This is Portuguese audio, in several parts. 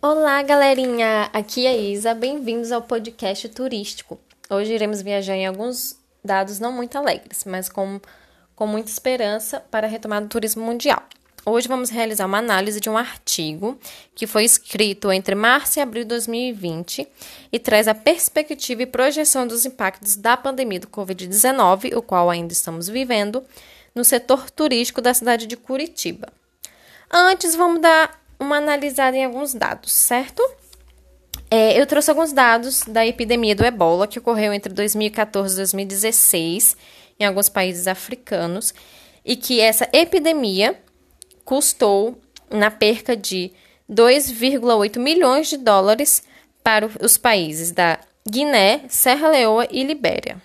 Olá, galerinha! Aqui é Isa, bem-vindos ao podcast turístico. Hoje iremos viajar em alguns dados não muito alegres, mas com, com muita esperança para a retomada do turismo mundial. Hoje vamos realizar uma análise de um artigo que foi escrito entre março e abril de 2020 e traz a perspectiva e projeção dos impactos da pandemia do Covid-19, o qual ainda estamos vivendo, no setor turístico da cidade de Curitiba. Antes, vamos dar uma analisada em alguns dados, certo? É, eu trouxe alguns dados da epidemia do ebola que ocorreu entre 2014 e 2016 em alguns países africanos e que essa epidemia custou na perca de 2,8 milhões de dólares para os países da Guiné, Serra Leoa e Libéria.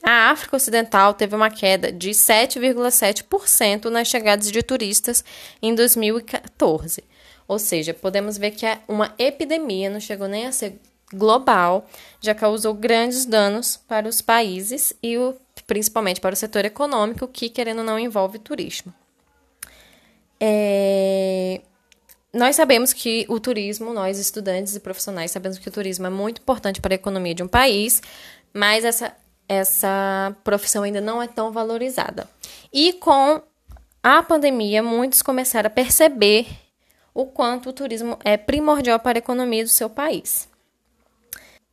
A África Ocidental teve uma queda de 7,7% nas chegadas de turistas em 2014. Ou seja, podemos ver que é uma epidemia não chegou nem a ser global, já causou grandes danos para os países e o, principalmente para o setor econômico, que querendo não envolve turismo. É... Nós sabemos que o turismo, nós estudantes e profissionais sabemos que o turismo é muito importante para a economia de um país, mas essa, essa profissão ainda não é tão valorizada. E com a pandemia, muitos começaram a perceber o quanto o turismo é primordial para a economia do seu país.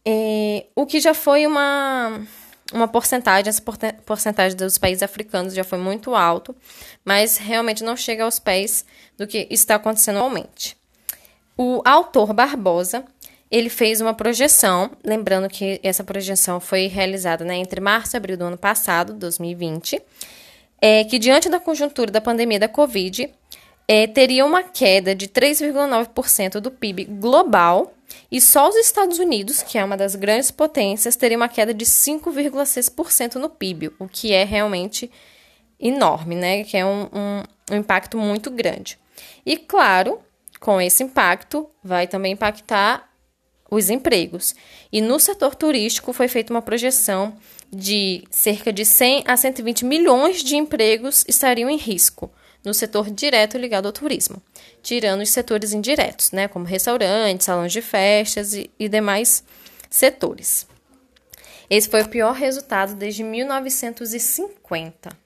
É, o que já foi uma uma porcentagem, essa porcentagem dos países africanos já foi muito alto, mas realmente não chega aos pés do que está acontecendo atualmente. O autor Barbosa, ele fez uma projeção, lembrando que essa projeção foi realizada né, entre março e abril do ano passado, 2020, é, que diante da conjuntura da pandemia da Covid, é, teria uma queda de 3,9% do PIB global e só os Estados Unidos, que é uma das grandes potências, teria uma queda de 5,6% no PIB, o que é realmente enorme, né? Que é um, um, um impacto muito grande. E claro, com esse impacto, vai também impactar os empregos. E no setor turístico foi feita uma projeção de cerca de 100 a 120 milhões de empregos estariam em risco no setor direto ligado ao turismo, tirando os setores indiretos, né, como restaurantes, salões de festas e, e demais setores. Esse foi o pior resultado desde 1950.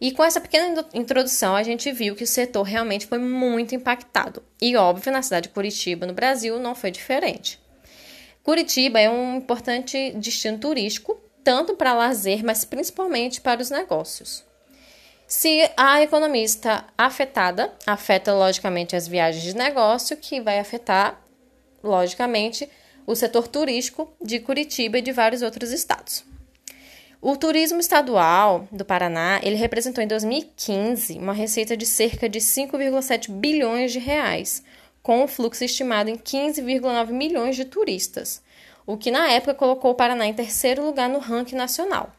E com essa pequena introdução, a gente viu que o setor realmente foi muito impactado. E óbvio, na cidade de Curitiba, no Brasil, não foi diferente. Curitiba é um importante destino turístico, tanto para lazer, mas principalmente para os negócios. Se a economia está afetada, afeta logicamente as viagens de negócio, que vai afetar, logicamente, o setor turístico de Curitiba e de vários outros estados. O turismo estadual do Paraná, ele representou em 2015 uma receita de cerca de 5,7 bilhões de reais, com um fluxo estimado em 15,9 milhões de turistas, o que na época colocou o Paraná em terceiro lugar no ranking nacional.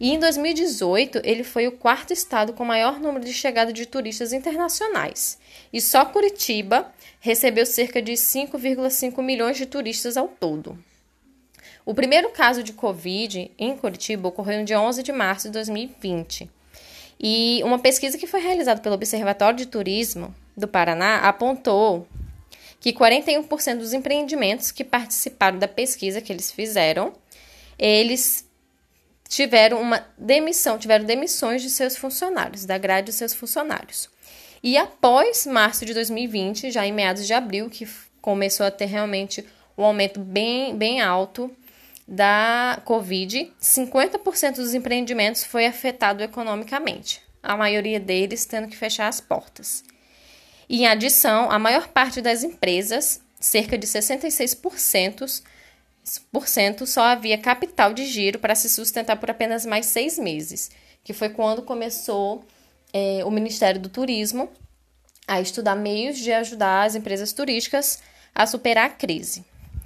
E em 2018, ele foi o quarto estado com maior número de chegada de turistas internacionais. E só Curitiba recebeu cerca de 5,5 milhões de turistas ao todo. O primeiro caso de Covid em Curitiba ocorreu no dia 11 de março de 2020. E uma pesquisa que foi realizada pelo Observatório de Turismo do Paraná apontou que 41% dos empreendimentos que participaram da pesquisa que eles fizeram, eles tiveram uma demissão, tiveram demissões de seus funcionários, da grade de seus funcionários. E após março de 2020, já em meados de abril, que começou a ter realmente um aumento bem, bem alto da Covid, 50% dos empreendimentos foi afetado economicamente, a maioria deles tendo que fechar as portas. E, em adição, a maior parte das empresas, cerca de 66%, só havia capital de giro para se sustentar por apenas mais seis meses, que foi quando começou é, o Ministério do Turismo a estudar meios de ajudar as empresas turísticas a superar a crise.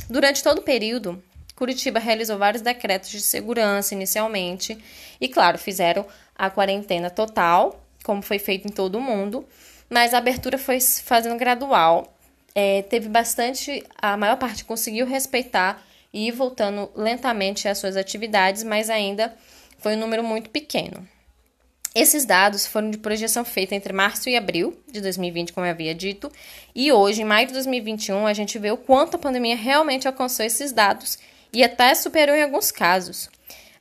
Durante todo o período, Curitiba realizou vários decretos de segurança inicialmente e, claro, fizeram a quarentena total, como foi feito em todo o mundo, mas a abertura foi fazendo gradual. É, teve bastante, a maior parte conseguiu respeitar e voltando lentamente às suas atividades, mas ainda foi um número muito pequeno. Esses dados foram de projeção feita entre março e abril de 2020, como eu havia dito, e hoje, em maio de 2021, a gente vê o quanto a pandemia realmente alcançou esses dados e até superou em alguns casos.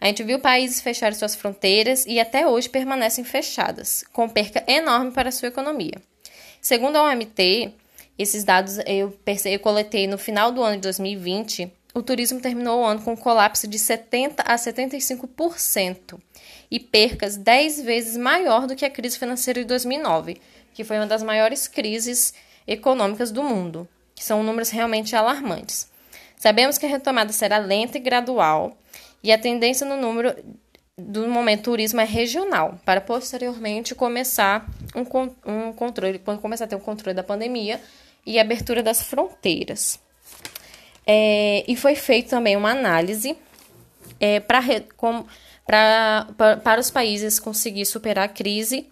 A gente viu países fecharem suas fronteiras e até hoje permanecem fechadas, com perca enorme para a sua economia. Segundo a OMT, esses dados eu, eu coletei no final do ano de 2020, o turismo terminou o ano com um colapso de 70% a 75% e percas 10 vezes maior do que a crise financeira de 2009, que foi uma das maiores crises econômicas do mundo, que são números realmente alarmantes. Sabemos que a retomada será lenta e gradual, e a tendência no número do momento turismo é regional, para posteriormente começar um, um controle, quando começar a ter um controle da pandemia e abertura das fronteiras. É, e foi feita também uma análise é, para os países conseguir superar a crise,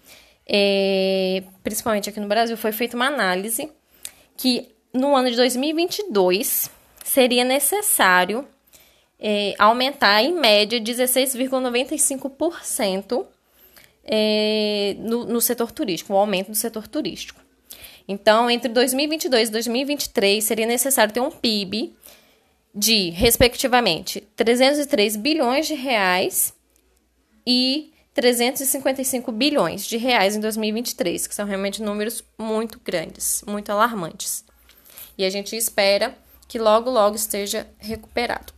é, principalmente aqui no Brasil, foi feita uma análise que no ano de 2022 seria necessário é, aumentar em média 16,95% é, no, no setor turístico, o aumento do setor turístico. Então, entre 2022 e 2023 seria necessário ter um PIB de, respectivamente, 303 bilhões de reais e 355 bilhões de reais em 2023, que são realmente números muito grandes, muito alarmantes. E a gente espera que logo, logo esteja recuperado.